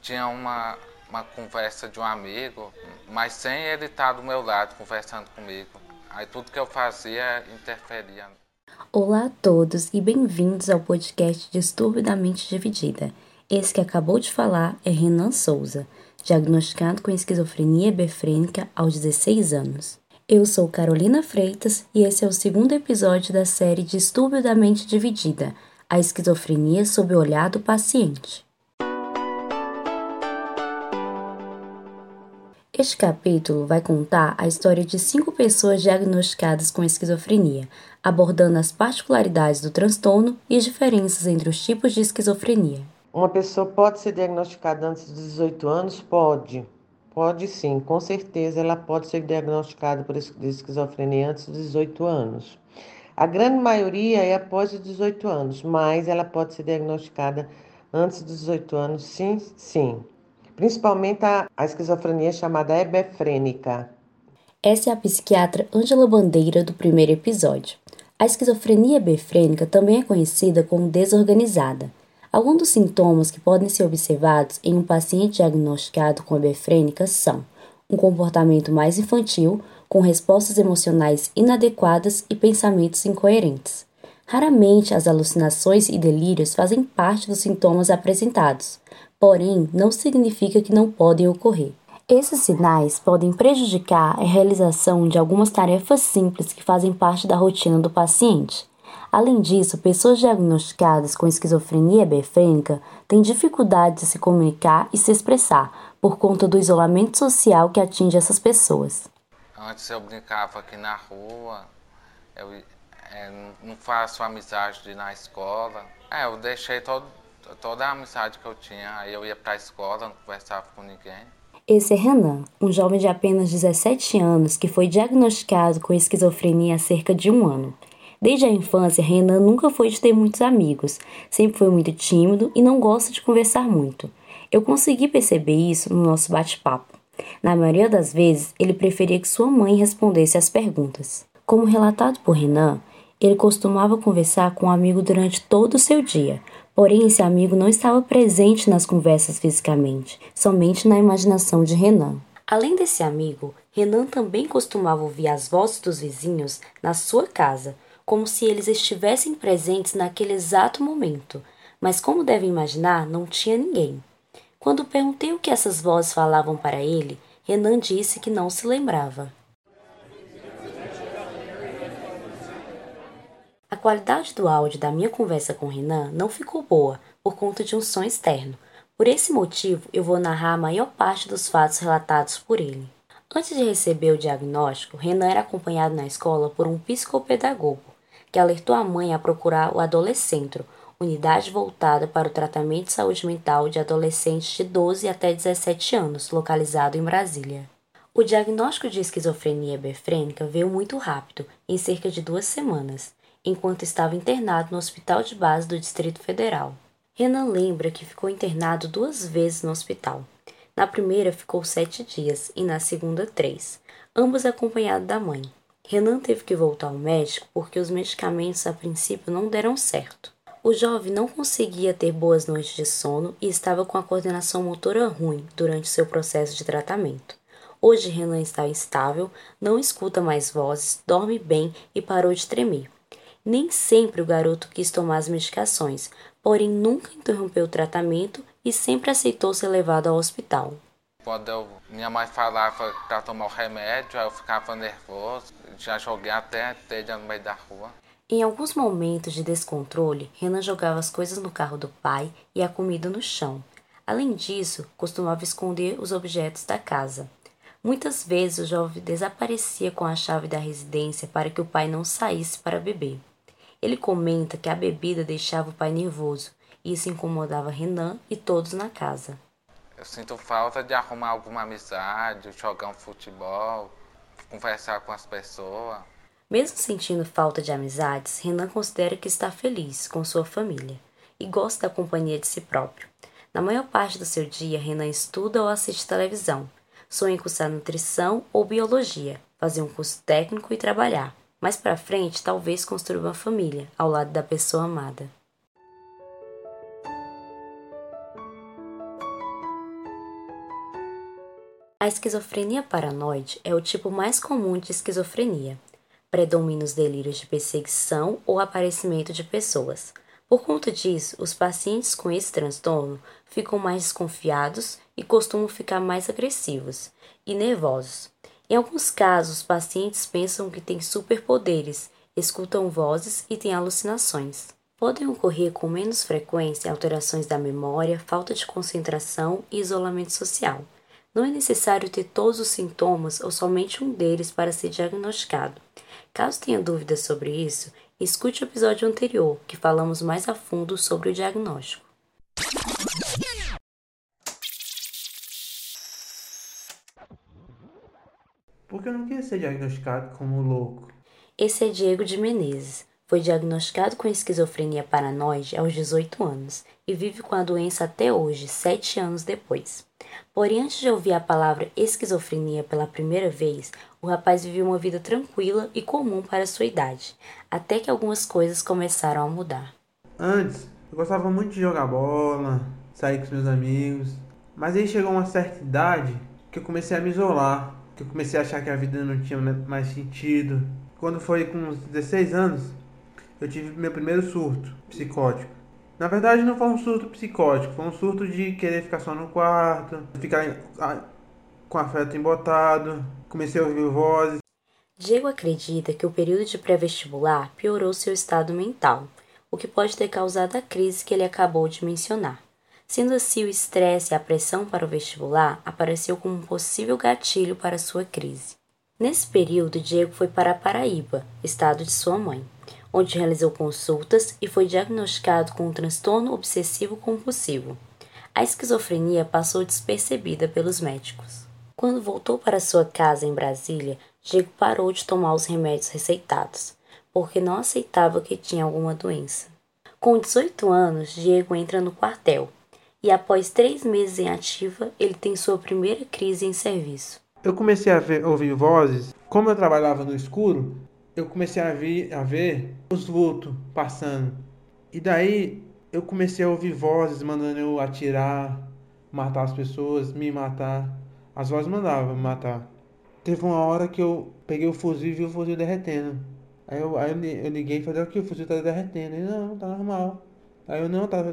tinha uma, uma conversa de um amigo, mas sem ele estar do meu lado conversando comigo. Aí tudo que eu fazia interferia. Olá a todos e bem-vindos ao podcast Distúrbio da Mente Dividida. Esse que acabou de falar é Renan Souza, diagnosticado com esquizofrenia befrênica aos 16 anos. Eu sou Carolina Freitas e esse é o segundo episódio da série Distúrbio da Mente Dividida, a esquizofrenia sob o olhar do paciente. Este capítulo vai contar a história de cinco pessoas diagnosticadas com esquizofrenia, abordando as particularidades do transtorno e as diferenças entre os tipos de esquizofrenia. Uma pessoa pode ser diagnosticada antes dos 18 anos? Pode. Pode sim, com certeza ela pode ser diagnosticada por esquizofrenia antes dos 18 anos. A grande maioria é após os 18 anos, mas ela pode ser diagnosticada antes dos 18 anos, sim, sim. Principalmente a, a esquizofrenia chamada hebefrênica. Essa é a psiquiatra Ângela Bandeira do primeiro episódio. A esquizofrenia hebefrênica também é conhecida como desorganizada. Alguns dos sintomas que podem ser observados em um paciente diagnosticado com hebefrênica são um comportamento mais infantil, com respostas emocionais inadequadas e pensamentos incoerentes. Raramente as alucinações e delírios fazem parte dos sintomas apresentados, porém não significa que não podem ocorrer. Esses sinais podem prejudicar a realização de algumas tarefas simples que fazem parte da rotina do paciente. Além disso, pessoas diagnosticadas com esquizofrenia befrênica têm dificuldade de se comunicar e se expressar por conta do isolamento social que atinge essas pessoas. Antes eu brincava aqui na rua, eu é, não faço amizade na escola. É, eu deixei todo, toda a amizade que eu tinha, aí eu ia para a escola, não conversava com ninguém. Esse é Renan, um jovem de apenas 17 anos que foi diagnosticado com esquizofrenia há cerca de um ano. Desde a infância, Renan nunca foi de ter muitos amigos, sempre foi muito tímido e não gosta de conversar muito. Eu consegui perceber isso no nosso bate-papo. Na maioria das vezes, ele preferia que sua mãe respondesse às perguntas. Como relatado por Renan, ele costumava conversar com um amigo durante todo o seu dia, porém esse amigo não estava presente nas conversas fisicamente, somente na imaginação de Renan. Além desse amigo, Renan também costumava ouvir as vozes dos vizinhos na sua casa, como se eles estivessem presentes naquele exato momento, mas como deve imaginar, não tinha ninguém. Quando perguntei o que essas vozes falavam para ele, Renan disse que não se lembrava. A qualidade do áudio da minha conversa com Renan não ficou boa por conta de um som externo. Por esse motivo, eu vou narrar a maior parte dos fatos relatados por ele. Antes de receber o diagnóstico, Renan era acompanhado na escola por um psicopedagogo, que alertou a mãe a procurar o adolescente, unidade voltada para o tratamento de saúde mental de adolescentes de 12 até 17 anos, localizado em Brasília. O diagnóstico de esquizofrenia befrênica veio muito rápido, em cerca de duas semanas, enquanto estava internado no Hospital de Base do Distrito Federal. Renan lembra que ficou internado duas vezes no hospital. Na primeira ficou sete dias e na segunda três, ambos acompanhados da mãe. Renan teve que voltar ao médico porque os medicamentos a princípio não deram certo. O jovem não conseguia ter boas noites de sono e estava com a coordenação motora ruim durante seu processo de tratamento. Hoje Renan está estável, não escuta mais vozes, dorme bem e parou de tremer. Nem sempre o garoto quis tomar as medicações, porém nunca interrompeu o tratamento e sempre aceitou ser levado ao hospital. Quando eu, minha mãe falava para tomar o remédio, eu ficava nervoso, já joguei até telha no meio da rua. Em alguns momentos de descontrole, Renan jogava as coisas no carro do pai e a comida no chão. Além disso, costumava esconder os objetos da casa. Muitas vezes o jovem desaparecia com a chave da residência para que o pai não saísse para beber. Ele comenta que a bebida deixava o pai nervoso e isso incomodava Renan e todos na casa. Eu sinto falta de arrumar alguma amizade, jogar um futebol, conversar com as pessoas. Mesmo sentindo falta de amizades, Renan considera que está feliz com sua família e gosta da companhia de si próprio. Na maior parte do seu dia, Renan estuda ou assiste televisão, sonha em cursar nutrição ou biologia, fazer um curso técnico e trabalhar. Mais para frente, talvez construir uma família ao lado da pessoa amada. A esquizofrenia paranoide é o tipo mais comum de esquizofrenia. Predomina os delírios de perseguição ou aparecimento de pessoas. Por conta disso, os pacientes com esse transtorno ficam mais desconfiados e costumam ficar mais agressivos e nervosos. Em alguns casos, os pacientes pensam que têm superpoderes, escutam vozes e têm alucinações. Podem ocorrer com menos frequência alterações da memória, falta de concentração e isolamento social. Não é necessário ter todos os sintomas ou somente um deles para ser diagnosticado. Caso tenha dúvidas sobre isso, escute o episódio anterior, que falamos mais a fundo sobre o diagnóstico. Porque eu não queria ser diagnosticado como louco. Esse é Diego de Menezes. Foi diagnosticado com esquizofrenia paranoide aos 18 anos e vive com a doença até hoje, sete anos depois. Porém, antes de ouvir a palavra esquizofrenia pela primeira vez, o rapaz vivia uma vida tranquila e comum para sua idade, até que algumas coisas começaram a mudar. Antes, eu gostava muito de jogar bola, sair com os meus amigos, mas aí chegou uma certa idade que eu comecei a me isolar, que eu comecei a achar que a vida não tinha mais sentido. Quando foi com uns 16 anos, eu tive meu primeiro surto psicótico. Na verdade, não foi um surto psicótico, foi um surto de querer ficar só no quarto, ficar com afeto embotado, comecei a ouvir vozes. Diego acredita que o período de pré-vestibular piorou seu estado mental, o que pode ter causado a crise que ele acabou de mencionar. Sendo assim, o estresse e a pressão para o vestibular apareceu como um possível gatilho para sua crise. Nesse período, Diego foi para a Paraíba, estado de sua mãe onde realizou consultas e foi diagnosticado com um transtorno obsessivo compulsivo. A esquizofrenia passou despercebida pelos médicos. Quando voltou para sua casa em Brasília, Diego parou de tomar os remédios receitados, porque não aceitava que tinha alguma doença. Com 18 anos, Diego entra no quartel e, após três meses em ativa, ele tem sua primeira crise em serviço. Eu comecei a ver, ouvir vozes. Como eu trabalhava no escuro, eu comecei a ver, a ver os vultos passando. E daí eu comecei a ouvir vozes mandando eu atirar, matar as pessoas, me matar. As vozes mandavam me matar. Teve uma hora que eu peguei o fuzil e vi o fuzil derretendo. Aí eu, aí eu liguei e falei, aqui o fuzil tá derretendo. Ele, não, tá normal. Aí eu, não, tá...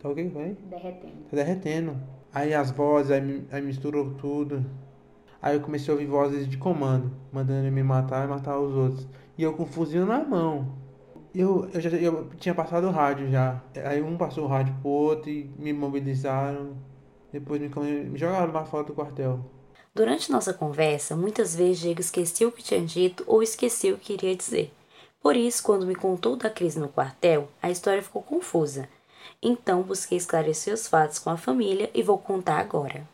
Tá o que foi? Derretendo. Tá derretendo. Aí as vozes, aí, aí misturou tudo. Aí eu comecei a ouvir vozes de comando, mandando ele me matar e matar os outros. E eu com o fuzil na mão. Eu, eu já eu tinha passado o rádio já. Aí um passou o rádio pro outro e me mobilizaram. Depois me, me jogaram lá fora do quartel. Durante nossa conversa, muitas vezes Diego esqueceu o que tinha dito ou esqueceu o que iria dizer. Por isso, quando me contou da crise no quartel, a história ficou confusa. Então, busquei esclarecer os fatos com a família e vou contar agora.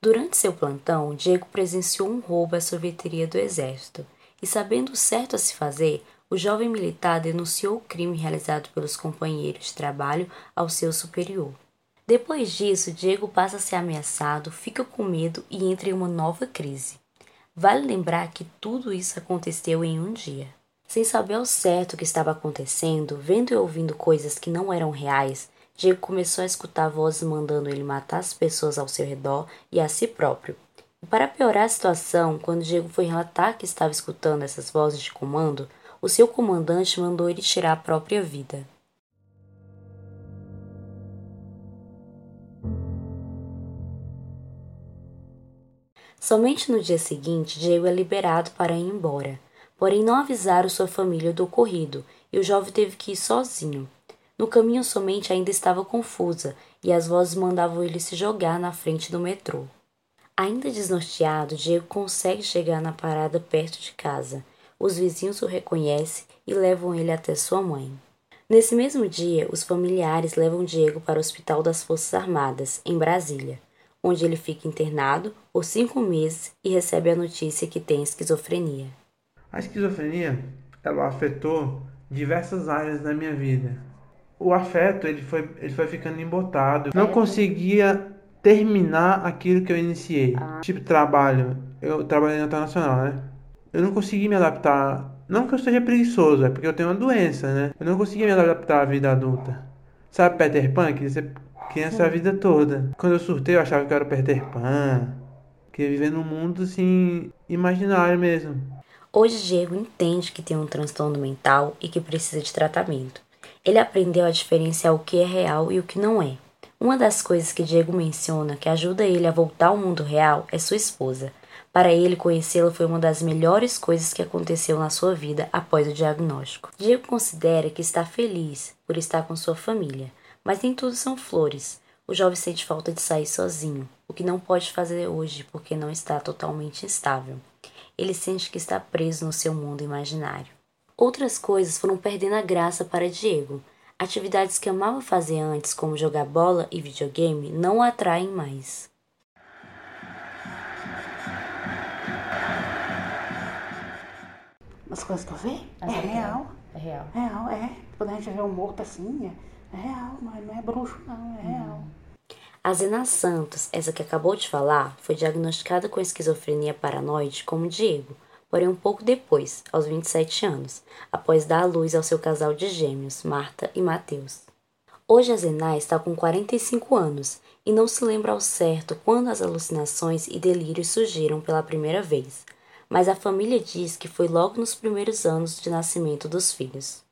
Durante seu plantão, Diego presenciou um roubo à sorveteria do Exército e, sabendo o certo a se fazer, o jovem militar denunciou o crime realizado pelos companheiros de trabalho ao seu superior. Depois disso, Diego passa a ser ameaçado, fica com medo e entra em uma nova crise. Vale lembrar que tudo isso aconteceu em um dia. Sem saber ao certo o que estava acontecendo, vendo e ouvindo coisas que não eram reais, Diego começou a escutar vozes mandando ele matar as pessoas ao seu redor e a si próprio. E para piorar a situação, quando Diego foi relatar que estava escutando essas vozes de comando, o seu comandante mandou ele tirar a própria vida. Somente no dia seguinte, Diego é liberado para ir embora. Porém, não avisaram sua família do ocorrido e o jovem teve que ir sozinho. No caminho, somente ainda estava confusa e as vozes mandavam ele se jogar na frente do metrô. Ainda desnorteado, Diego consegue chegar na parada perto de casa. Os vizinhos o reconhecem e levam ele até sua mãe. Nesse mesmo dia, os familiares levam Diego para o Hospital das Forças Armadas, em Brasília, onde ele fica internado por cinco meses e recebe a notícia que tem esquizofrenia. A esquizofrenia, ela afetou diversas áreas da minha vida o afeto ele foi, ele foi ficando embotado. Não conseguia terminar aquilo que eu iniciei. Ah. Tipo, trabalho. Eu trabalhei na internacional, né? Eu não consegui me adaptar. Não que eu seja preguiçoso, é porque eu tenho uma doença, né? Eu não conseguia me adaptar à vida adulta. Sabe Peter Pan? Que você criança a vida toda. Quando eu surtei, eu achava que eu era Peter Pan. Queria viver num mundo assim, imaginário mesmo. Hoje Diego entende que tem um transtorno mental e que precisa de tratamento. Ele aprendeu a diferenciar o que é real e o que não é. Uma das coisas que Diego menciona que ajuda ele a voltar ao mundo real é sua esposa. Para ele, conhecê-la foi uma das melhores coisas que aconteceu na sua vida após o diagnóstico. Diego considera que está feliz por estar com sua família, mas nem tudo são flores. O jovem sente falta de sair sozinho, o que não pode fazer hoje porque não está totalmente estável. Ele sente que está preso no seu mundo imaginário. Outras coisas foram perdendo a graça para Diego. Atividades que amava fazer antes, como jogar bola e videogame, não o atraem mais. As coisas que eu vi é As que real. É real. Real, é. Quando a gente vê um morto assim, é, é real, não é, não é bruxo, não, é real. A Zena Santos, essa que acabou de falar, foi diagnosticada com esquizofrenia paranoide como Diego, porém um pouco depois, aos 27 anos, após dar à luz ao seu casal de gêmeos, Marta e Mateus. Hoje a Zena está com 45 anos e não se lembra ao certo quando as alucinações e delírios surgiram pela primeira vez, mas a família diz que foi logo nos primeiros anos de nascimento dos filhos.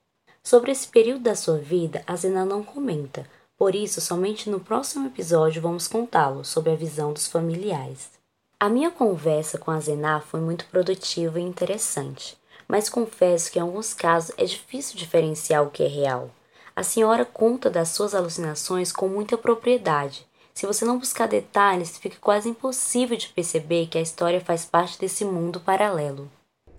Sobre esse período da sua vida, a Zena não comenta, por isso, somente no próximo episódio vamos contá-lo sobre a visão dos familiares. A minha conversa com a Zená foi muito produtiva e interessante, mas confesso que em alguns casos é difícil diferenciar o que é real. A senhora conta das suas alucinações com muita propriedade. Se você não buscar detalhes, fica quase impossível de perceber que a história faz parte desse mundo paralelo.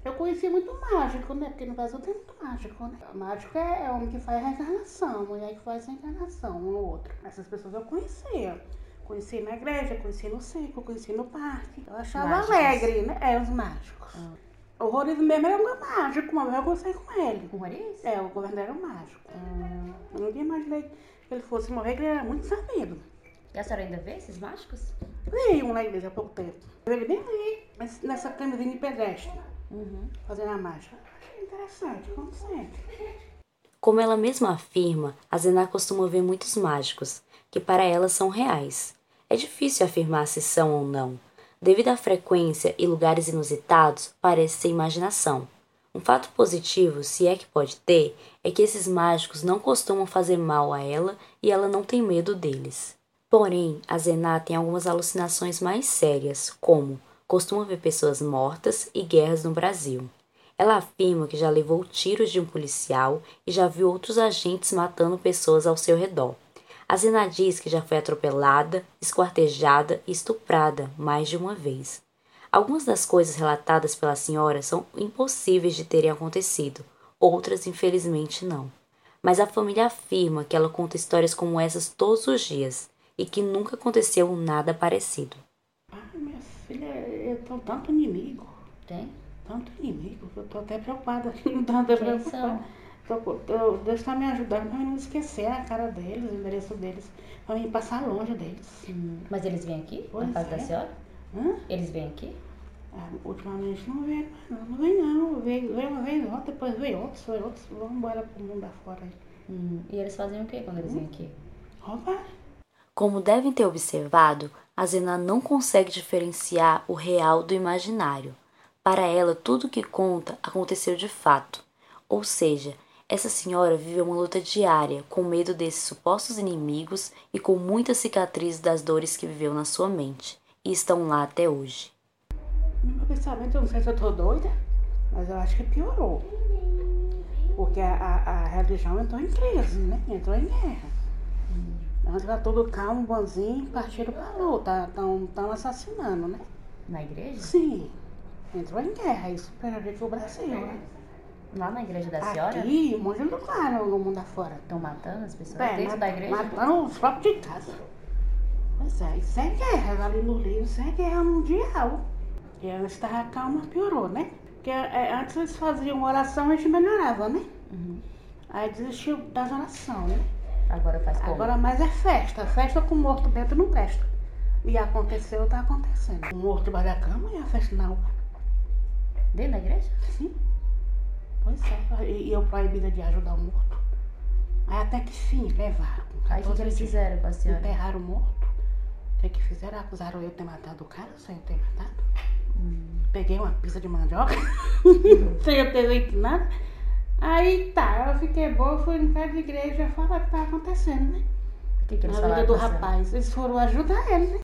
Eu conheci muito mágico, né? Porque no Brasil tem muito mágico, né? Mágico é, é homem que faz reencarnação, mulher que faz reencarnação, um ou outro. Essas pessoas eu conhecia. Conheci na igreja, conheci no circo, conheci no parque. Eu achava Mágicos. alegre, né? É, os mágicos. O Roriz mesmo era um mágico, uma vez eu conversei com ele. O Roriz? É, o governador era um mágico. Eu nunca imaginei que ele fosse morrer, que ele era muito sabido. E a senhora ainda vê esses mágicos? Vi um na igreja há pouco tempo. Ele bem ali, mas nessa camisinha de pedestre, fazendo a mágica. Achei interessante, como sempre. Como ela mesma afirma, a Zená costuma ver muitos mágicos, que para ela são reais. É difícil afirmar se são ou não. Devido à frequência e lugares inusitados, parece ser imaginação. Um fato positivo, se é que pode ter, é que esses mágicos não costumam fazer mal a ela e ela não tem medo deles. Porém, a Zená tem algumas alucinações mais sérias, como costuma ver pessoas mortas e guerras no Brasil. Ela afirma que já levou tiros de um policial e já viu outros agentes matando pessoas ao seu redor. A Zena diz que já foi atropelada, esquartejada e estuprada mais de uma vez. Algumas das coisas relatadas pela senhora são impossíveis de terem acontecido, outras, infelizmente, não. Mas a família afirma que ela conta histórias como essas todos os dias e que nunca aconteceu nada parecido. Ai, minha filha, eu tô tanto inimigo, Tem? tanto inimigo, que eu tô até preocupada. Tô até Quem preocupada. são? Tô, Deus tá me ajudando mim não esquecer a cara deles, o endereço deles, pra mim passar longe deles. Mas eles vêm aqui? Pois na casa é. da senhora? Hã? Eles vêm aqui? Ah, ultimamente não veio, não, não vem não. Veio, veio uma vez, outra, depois veio outros, veio outros, vamos embora pro mundo afora aí. E eles fazem o que quando eles vêm aqui? Roubar. Como devem ter observado, a Zena não consegue diferenciar o real do imaginário. Para ela, tudo que conta aconteceu de fato. Ou seja, essa senhora vive uma luta diária com medo desses supostos inimigos e com muitas cicatrizes das dores que viveu na sua mente, e estão lá até hoje. No meu pensamento, eu não sei se eu tô doida, mas eu acho que piorou. Porque a, a, a religião entrou em crise, né? Entrou em guerra. Antes era tudo calmo, bonzinho, partiram pra luta, estão tão assassinando, né? Na igreja? Sim, entrou em guerra, isso prejudicou o Brasil, né? Lá na igreja da Aqui, um monte de lugar no, mundo afora. Estão matando as pessoas É, mat- Matando os próprios de casa. Pois é, isso é guerra, ali no livro, isso é guerra mundial. E antes estava calma, piorou, né? Porque é, antes eles faziam oração e a gente melhorava, né? Aí desistiu das orações, né? Agora faz Agora mais é festa. Festa com morto dentro não presta. E aconteceu, tá acontecendo. O morto debaixo da cama e a festa na rua. Dentro da igreja? Sim. Pois é. E eu proibida de ajudar o morto. Aí até que fim levaram. Aí o que, que 14 eles fizeram com a senhora? Enterraram o morto. O que, é que fizeram? Acusaram eu de ter matado o cara sem eu ter matado. Hum. Peguei uma pizza de mandioca, sem eu ter feito nada. Aí tá, eu fiquei boa, fui em casa de igreja falar o que tá acontecendo, né? O que, que eles Na vida do rapaz. Eles foram ajudar ele, né?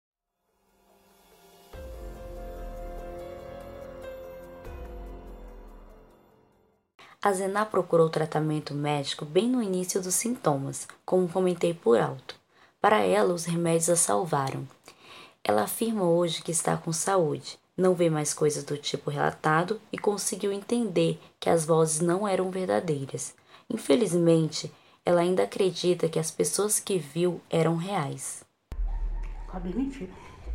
A Zená procurou tratamento médico bem no início dos sintomas, como comentei por alto. Para ela, os remédios a salvaram. Ela afirma hoje que está com saúde, não vê mais coisas do tipo relatado e conseguiu entender que as vozes não eram verdadeiras. Infelizmente, ela ainda acredita que as pessoas que viu eram reais. Acabei mentira.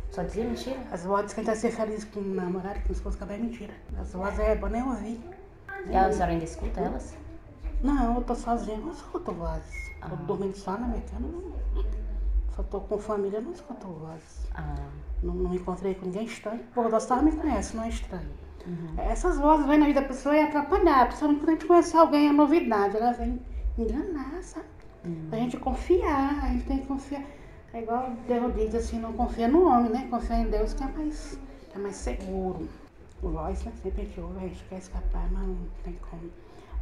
Só dizia mentira? As vozes que a ser feliz com o namorado, com o esposo, acabei mentira. As vozes é bom nem ouvir. E a senhora ainda escuta elas? Não, eu tô sozinha, não escuto vozes. Ah. Tô dormindo só na minha cama, não. Só tô com família, não escuto vozes. Ah. Não, não encontrei com ninguém estranho. O Gostavo me conhece, não é estranho. Uhum. Essas vozes vêm na vida da pessoa e atrapalhar. Principalmente quando a gente conhece alguém, é novidade. Ela vem enganar, sabe? Uhum. A gente confiar, a gente tem que confiar. É igual Deus diz assim, não confia no homem, né? Confia em Deus que é mais, que é mais seguro. O né? Sempre a gente ouve, a gente quer escapar, mas não tem como.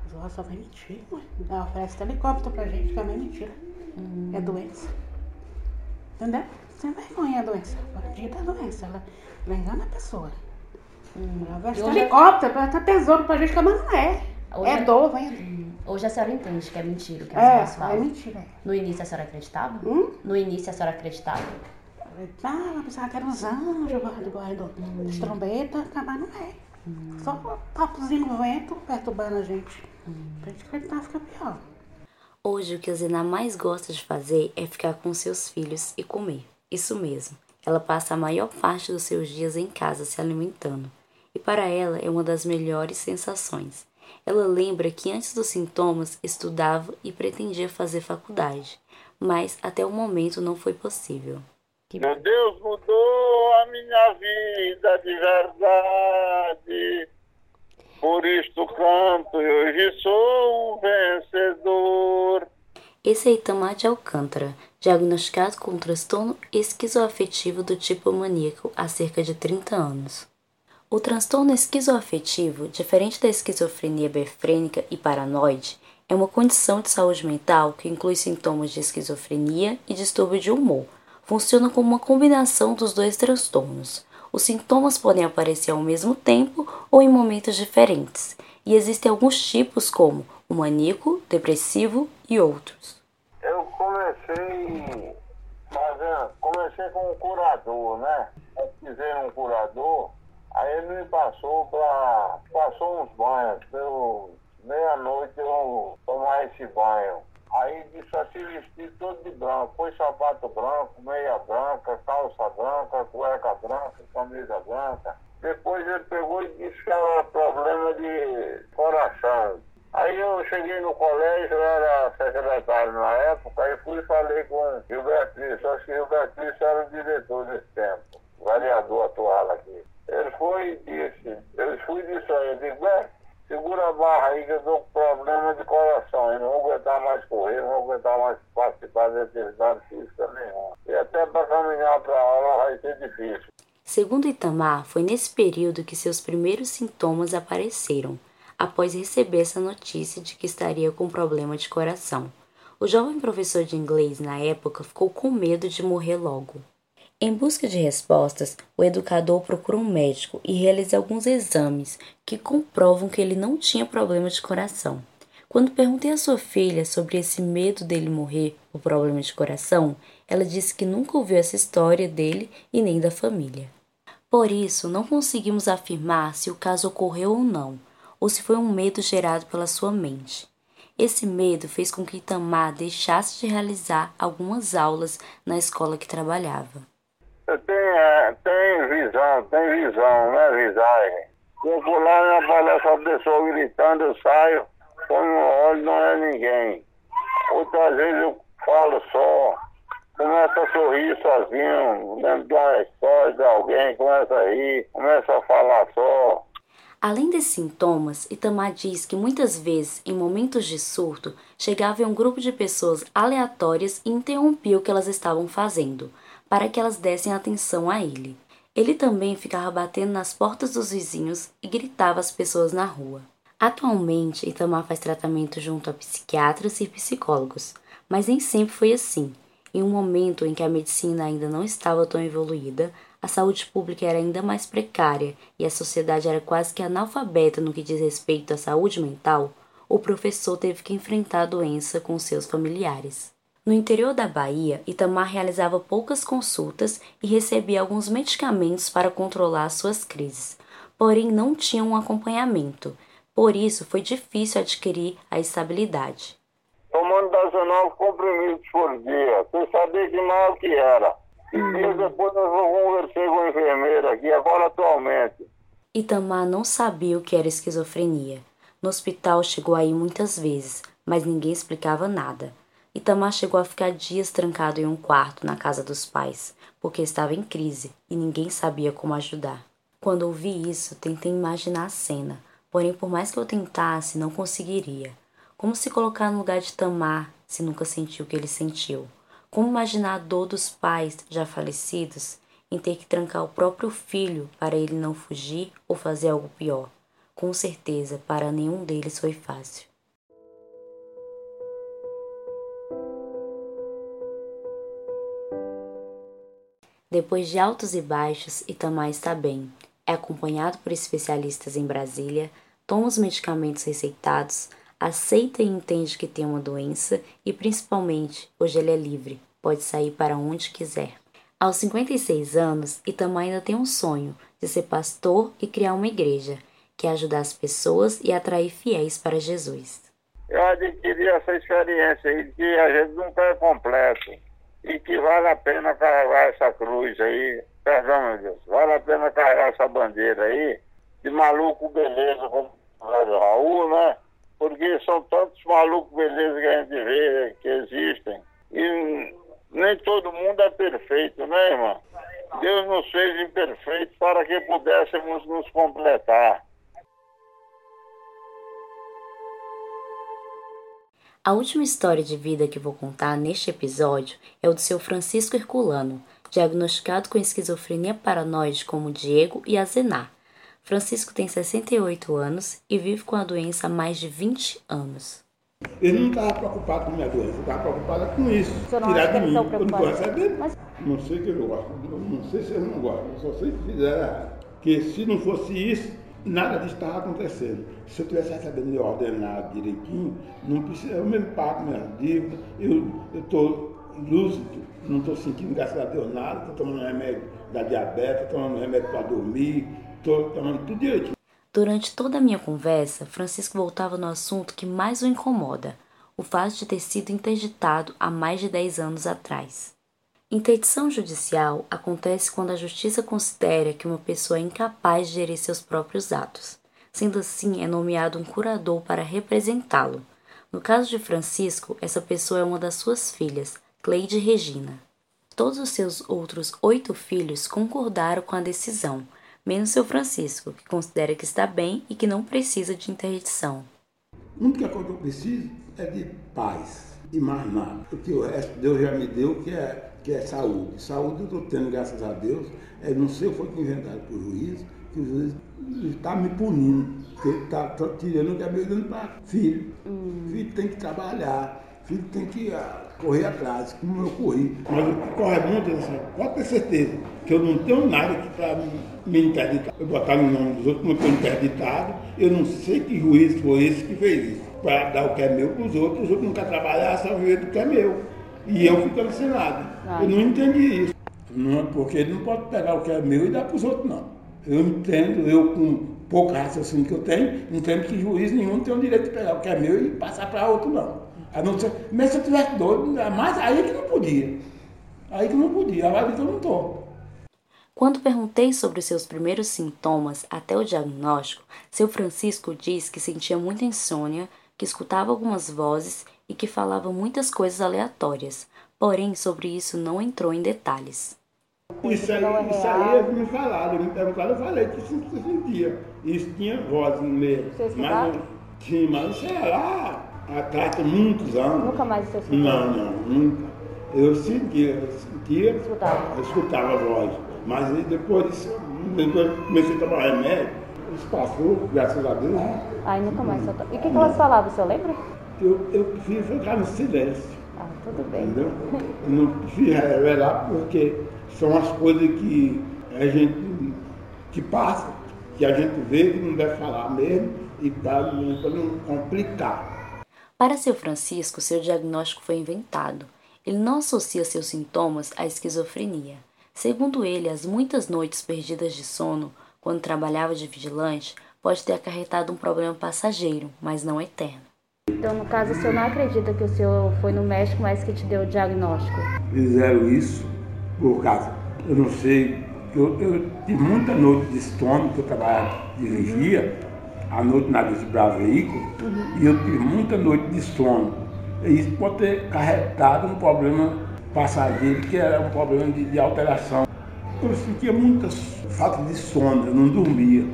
Os voz só vem mentir, ué. Ela oferece helicóptero pra gente, que é mentira. Hum. É doença. Entendeu? Sem vergonha a doença. Bandida é doença. Ela, ela engana a pessoa. Hum. Ela oferece hoje helicóptero, ela tá tesouro pra gente, que mas não é. Hoje é dor, vem. Hum. Hoje a senhora entende que é mentira o que é, as falam. É mentira. No início a senhora acreditava? Hum? No início a senhora acreditava? Ah, ela pensava que era os anjos debaixo hum. das trombetas, mas não é. Hum. Só papozinho no vento perturbando a gente. Hum. Pra gente acreditar fica pior. Hoje o que a Zena mais gosta de fazer é ficar com seus filhos e comer. Isso mesmo. Ela passa a maior parte dos seus dias em casa se alimentando. E para ela é uma das melhores sensações. Ela lembra que antes dos sintomas estudava e pretendia fazer faculdade, mas até o momento não foi possível. Meu Deus mudou a minha vida de verdade. Por isto canto e hoje sou um vencedor. Esse é Itamar de Alcântara, diagnosticado com transtorno esquizoafetivo do tipo maníaco há cerca de 30 anos. O transtorno esquizoafetivo, diferente da esquizofrenia befrênica e paranoide, é uma condição de saúde mental que inclui sintomas de esquizofrenia e distúrbio de humor, funciona como uma combinação dos dois transtornos. Os sintomas podem aparecer ao mesmo tempo ou em momentos diferentes, e existem alguns tipos como o maníaco, depressivo e outros. Eu comecei fazendo, comecei com um curador, né? Eu fizer um curador, aí ele me passou para passou uns banhos, meia-noite eu tomar esse banho. Aí disse assim, vestir todo de branco. Foi sapato branco, meia branca, calça branca, cueca branca, camisa branca. Depois ele pegou e disse que era problema de coração. Aí eu cheguei no colégio, eu era secretário na época, aí fui e falei com Gilberto só que Gilberto era o diretor desse tempo, vereador atual aqui. Ele foi e disse, eu fui e disse a ele, Gilberto, segura a barra aí que eu tô com problema de coração. Eu não vou aguentar mais correr, não vou aguentar mais participar de atividade física nenhuma. E até para caminhar para aula vai ser difícil. Segundo Itamar, foi nesse período que seus primeiros sintomas apareceram, após receber essa notícia de que estaria com problema de coração. O jovem professor de inglês na época ficou com medo de morrer logo. Em busca de respostas, o educador procura um médico e realiza alguns exames que comprovam que ele não tinha problema de coração. Quando perguntei à sua filha sobre esse medo dele morrer por problema de coração, ela disse que nunca ouviu essa história dele e nem da família. Por isso, não conseguimos afirmar se o caso ocorreu ou não, ou se foi um medo gerado pela sua mente. Esse medo fez com que Itamar deixasse de realizar algumas aulas na escola que trabalhava. Tem, é, tem visão, tem visão, né, visagem. Eu vou lá e aparece a pessoa gritando, eu saio, quando eu olho não é ninguém. Outras vezes eu falo só, começo a sorrir sozinho, dentro de uma história de alguém, começa a rir, começa a falar só. Além desses sintomas, Itamar diz que muitas vezes, em momentos de surto, chegava um grupo de pessoas aleatórias e interrompia o que elas estavam fazendo para que elas dessem atenção a ele. Ele também ficava batendo nas portas dos vizinhos e gritava às pessoas na rua. Atualmente, Itamar faz tratamento junto a psiquiatras e psicólogos, mas nem sempre foi assim. Em um momento em que a medicina ainda não estava tão evoluída, a saúde pública era ainda mais precária e a sociedade era quase que analfabeta no que diz respeito à saúde mental, o professor teve que enfrentar a doença com seus familiares. No interior da Bahia, Itamar realizava poucas consultas e recebia alguns medicamentos para controlar suas crises, porém não tinha um acompanhamento. Por isso, foi difícil adquirir a estabilidade. Tomando 19 comprimidos por dia, sem saber que mal que era. E dias depois eu conversei com a enfermeira aqui, agora atualmente. Itamar não sabia o que era esquizofrenia. No hospital chegou aí muitas vezes, mas ninguém explicava nada. Itamar chegou a ficar dias trancado em um quarto na casa dos pais, porque estava em crise e ninguém sabia como ajudar. Quando ouvi isso, tentei imaginar a cena, porém, por mais que eu tentasse, não conseguiria. Como se colocar no lugar de Tamar se nunca sentiu o que ele sentiu? Como imaginar a dor dos pais já falecidos em ter que trancar o próprio filho para ele não fugir ou fazer algo pior? Com certeza, para nenhum deles foi fácil. Depois de altos e baixos, Itamar está bem. É acompanhado por especialistas em Brasília, toma os medicamentos receitados, aceita e entende que tem uma doença e, principalmente, hoje ele é livre, pode sair para onde quiser. Aos 56 anos, Itamar ainda tem um sonho de ser pastor e criar uma igreja, que é ajudar as pessoas e atrair fiéis para Jesus. Eu adquiri essa experiência aí de que a gente nunca é completo e que vale a pena carregar essa cruz aí, perdão meu Deus, vale a pena carregar essa bandeira aí de maluco beleza como o Raul, né? porque são tantos malucos beleza que a gente vê que existem. E nem todo mundo é perfeito, né, irmã? Deus nos fez imperfeitos para que pudéssemos nos completar. A última história de vida que vou contar neste episódio é o do seu Francisco Herculano, diagnosticado com esquizofrenia paranoide como Diego e Azenar, Francisco tem 68 anos e vive com a doença há mais de 20 anos. Ele não estava preocupado com a minha doença, estava preocupado com isso. Tirar de mim. Eu não gosto dele. Mas... Não sei que eu gosto. Não sei se eu não gosto. Só sei que fizeram Que se não fosse isso, nada disso estava acontecendo. Se eu tivesse recebendo meu ordenado direitinho, não precisa, eu mesmo pago minha dívida, eu estou lúcido, não estou sentindo, graças a Deus, nada, estou tomando remédio da diabetes, estou tomando remédio para dormir, Tô tomando tudo direitinho. Durante toda a minha conversa, Francisco voltava no assunto que mais o incomoda, o fato de ter sido interditado há mais de 10 anos atrás. Interdição judicial acontece quando a justiça considera que uma pessoa é incapaz de gerir seus próprios atos. Sendo assim, é nomeado um curador para representá-lo. No caso de Francisco, essa pessoa é uma das suas filhas, Cleide Regina. Todos os seus outros oito filhos concordaram com a decisão, menos seu Francisco, que considera que está bem e que não precisa de interdição. Única coisa que eu preciso é de paz e mais nada. Porque o resto Deus já me deu, que é, que é saúde. Saúde eu estou tendo, graças a Deus. É, não sei o que foi inventado por juiz, que o juiz está me punindo, porque está tá tirando o que é meu dando para filho. Hum. Filho tem que trabalhar, filho tem que ah, correr atrás, como eu corri. Mas o que corre muito, assim, pode ter certeza, que eu não tenho nada para me interditar. Eu botar no nome dos outros, não estou interditado, eu não sei que juiz foi esse que fez isso. Para dar o que é meu para os outros, os outros não querem trabalhar, só viver do que é meu. E eu ficando sem nada. Eu não entendi isso. Não, porque ele não pode pegar o que é meu e dar para os outros, não. Eu entendo, eu com pouco raciocínio que eu tenho, entendo que juiz nenhum tem o direito de pegar o que é meu e passar para outro, não. A não ser, mas se eu tivesse doido, mas aí que não podia. Aí que não podia, agora que eu não estou. Quando perguntei sobre os seus primeiros sintomas até o diagnóstico, seu Francisco diz que sentia muita insônia, que escutava algumas vozes e que falava muitas coisas aleatórias. Porém, sobre isso não entrou em detalhes. Isso aí, isso aí eles me falaram, me perguntaram, eu falei que isso se sentia. Isso tinha voz no meio. Mas, sim, mas sei lá, atrás de muitos anos. Nunca mais você Não, não, nunca. eu sentia, eu sentia, Escutava. eu escutava a voz. Mas aí depois disso, depois eu comecei a tomar remédio, isso passou, graças a Deus. Aí nunca mais soltou. E o que, que elas falavam, o senhor lembra? Eu, eu prefiro ficar no silêncio. Ah, tudo bem. Entendeu? Eu não prefiro revelar porque são as coisas que a gente que passa, que a gente vê que não deve falar mesmo e para não complicar. Para seu Francisco, seu diagnóstico foi inventado. Ele não associa seus sintomas à esquizofrenia. Segundo ele, as muitas noites perdidas de sono, quando trabalhava de vigilante, pode ter acarretado um problema passageiro, mas não eterno. Então, no caso, o senhor não acredita que o senhor foi no médico, mas que te deu o diagnóstico? Fizeram isso por causa, eu não sei, eu, eu tive muita noite de sono, que eu trabalhava, dirigia, à noite na de veículo, e eu tive muita noite de sono. E isso pode ter carregado um problema passageiro, que era um problema de, de alteração. Eu sentia muita falta de sono, eu não dormia.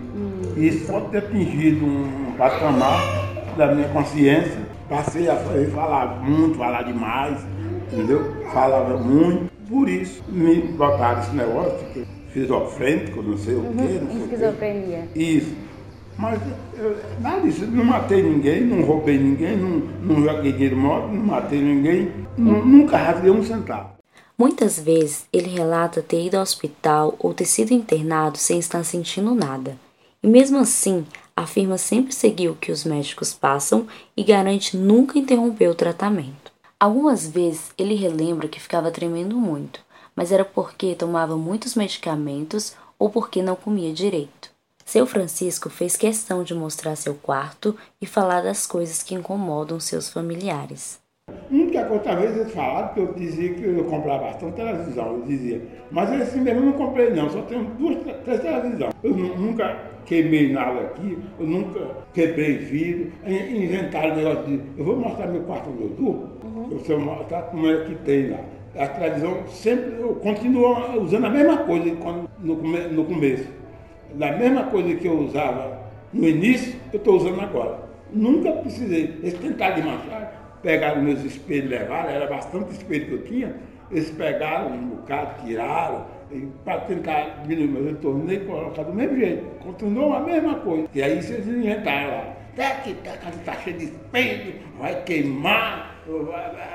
E isso pode ter atingido um patamar da minha consciência. Passei a falar muito, falar demais, entendeu? Falava muito. Por isso me botaram esse negócio, que esquizofrênico, não sei o quê. Não sei quê. Esquizofrenia. Isso. Mas eu, nada disso, não matei ninguém, não roubei ninguém, não, não joguei dinheiro morto, não matei ninguém, nu- nunca rasguei um centavo. Muitas vezes ele relata ter ido ao hospital ou ter sido internado sem estar sentindo nada. E mesmo assim, afirma sempre seguir o que os médicos passam e garante nunca interromper o tratamento. Algumas vezes ele relembra que ficava tremendo muito, mas era porque tomava muitos medicamentos ou porque não comia direito. Seu Francisco fez questão de mostrar seu quarto e falar das coisas que incomodam seus familiares. Nunca outra vez eles falaram que eu dizia que eu comprava bastante televisão, eu dizia. Mas esse mesmo eu não comprei não, só tenho duas, três televisões. Eu nu- nunca queimei nada aqui, eu nunca quebrei vidro, In- inventaram negócio de. Eu vou mostrar meu quarto onde eu durmo, eu sei mostrar como é que tem lá. A televisão sempre, eu continuo usando a mesma coisa quando, no, no começo. Da mesma coisa que eu usava no início, eu estou usando agora. Nunca precisei. Eles tentaram desmanchar, pegaram meus espelhos, levaram, era bastante espelho que eu tinha. Eles pegaram um bocado, tiraram, para tentar diminuir, mas eu tornei colocar do mesmo jeito. Continuou a mesma coisa. E aí vocês inventaram lá. Tá que tá, a casa está cheia de espelho, vai queimar,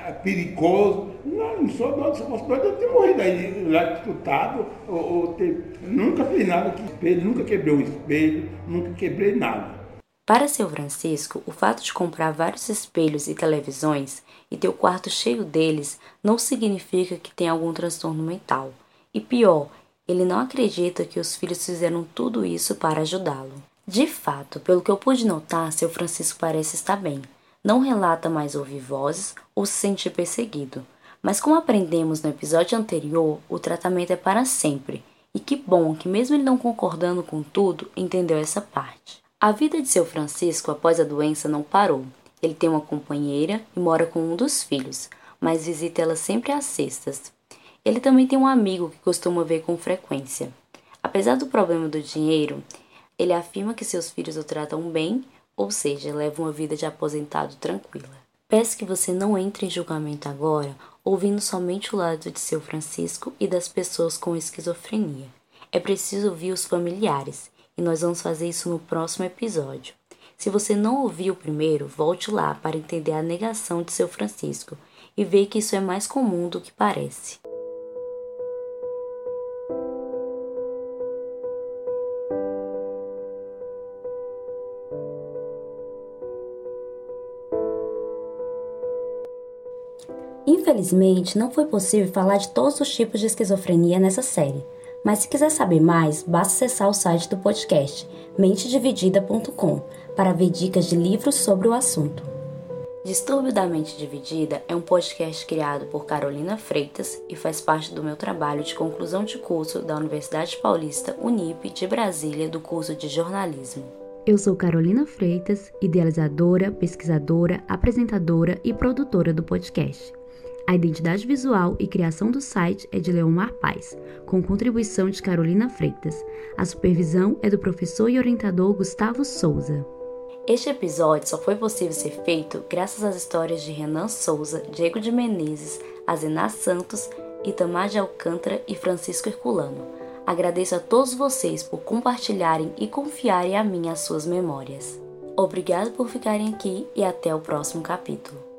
é perigoso. Não, não sou doido, se fosse doido eu tinha morrido aí, lá disputado, ou, ou ter... Nunca fiz nada com espelho, nunca quebrei um espelho, nunca quebrei nada. Para seu Francisco, o fato de comprar vários espelhos e televisões e ter o quarto cheio deles não significa que tem algum transtorno mental. E pior, ele não acredita que os filhos fizeram tudo isso para ajudá-lo. De fato, pelo que eu pude notar, seu Francisco parece estar bem. Não relata mais ouvir vozes ou se sentir perseguido. Mas como aprendemos no episódio anterior, o tratamento é para sempre. E que bom que, mesmo ele não concordando com tudo, entendeu essa parte. A vida de seu Francisco após a doença não parou. Ele tem uma companheira e mora com um dos filhos, mas visita ela sempre às sextas. Ele também tem um amigo que costuma ver com frequência. Apesar do problema do dinheiro, ele afirma que seus filhos o tratam bem, ou seja, levam uma vida de aposentado tranquila. Peço que você não entre em julgamento agora, ouvindo somente o lado de seu Francisco e das pessoas com esquizofrenia. É preciso ouvir os familiares, e nós vamos fazer isso no próximo episódio. Se você não ouviu o primeiro, volte lá para entender a negação de seu Francisco e ver que isso é mais comum do que parece. Infelizmente, não foi possível falar de todos os tipos de esquizofrenia nessa série. Mas se quiser saber mais, basta acessar o site do podcast, mentedividida.com, para ver dicas de livros sobre o assunto. Distúrbio da Mente Dividida é um podcast criado por Carolina Freitas e faz parte do meu trabalho de conclusão de curso da Universidade Paulista Unip de Brasília do curso de jornalismo. Eu sou Carolina Freitas, idealizadora, pesquisadora, apresentadora e produtora do podcast. A identidade visual e criação do site é de Leomar Paz, com contribuição de Carolina Freitas. A supervisão é do professor e orientador Gustavo Souza. Este episódio só foi possível ser feito graças às histórias de Renan Souza, Diego de Menezes, Azenar Santos, Itamar de Alcântara e Francisco Herculano. Agradeço a todos vocês por compartilharem e confiarem a mim as suas memórias. Obrigado por ficarem aqui e até o próximo capítulo.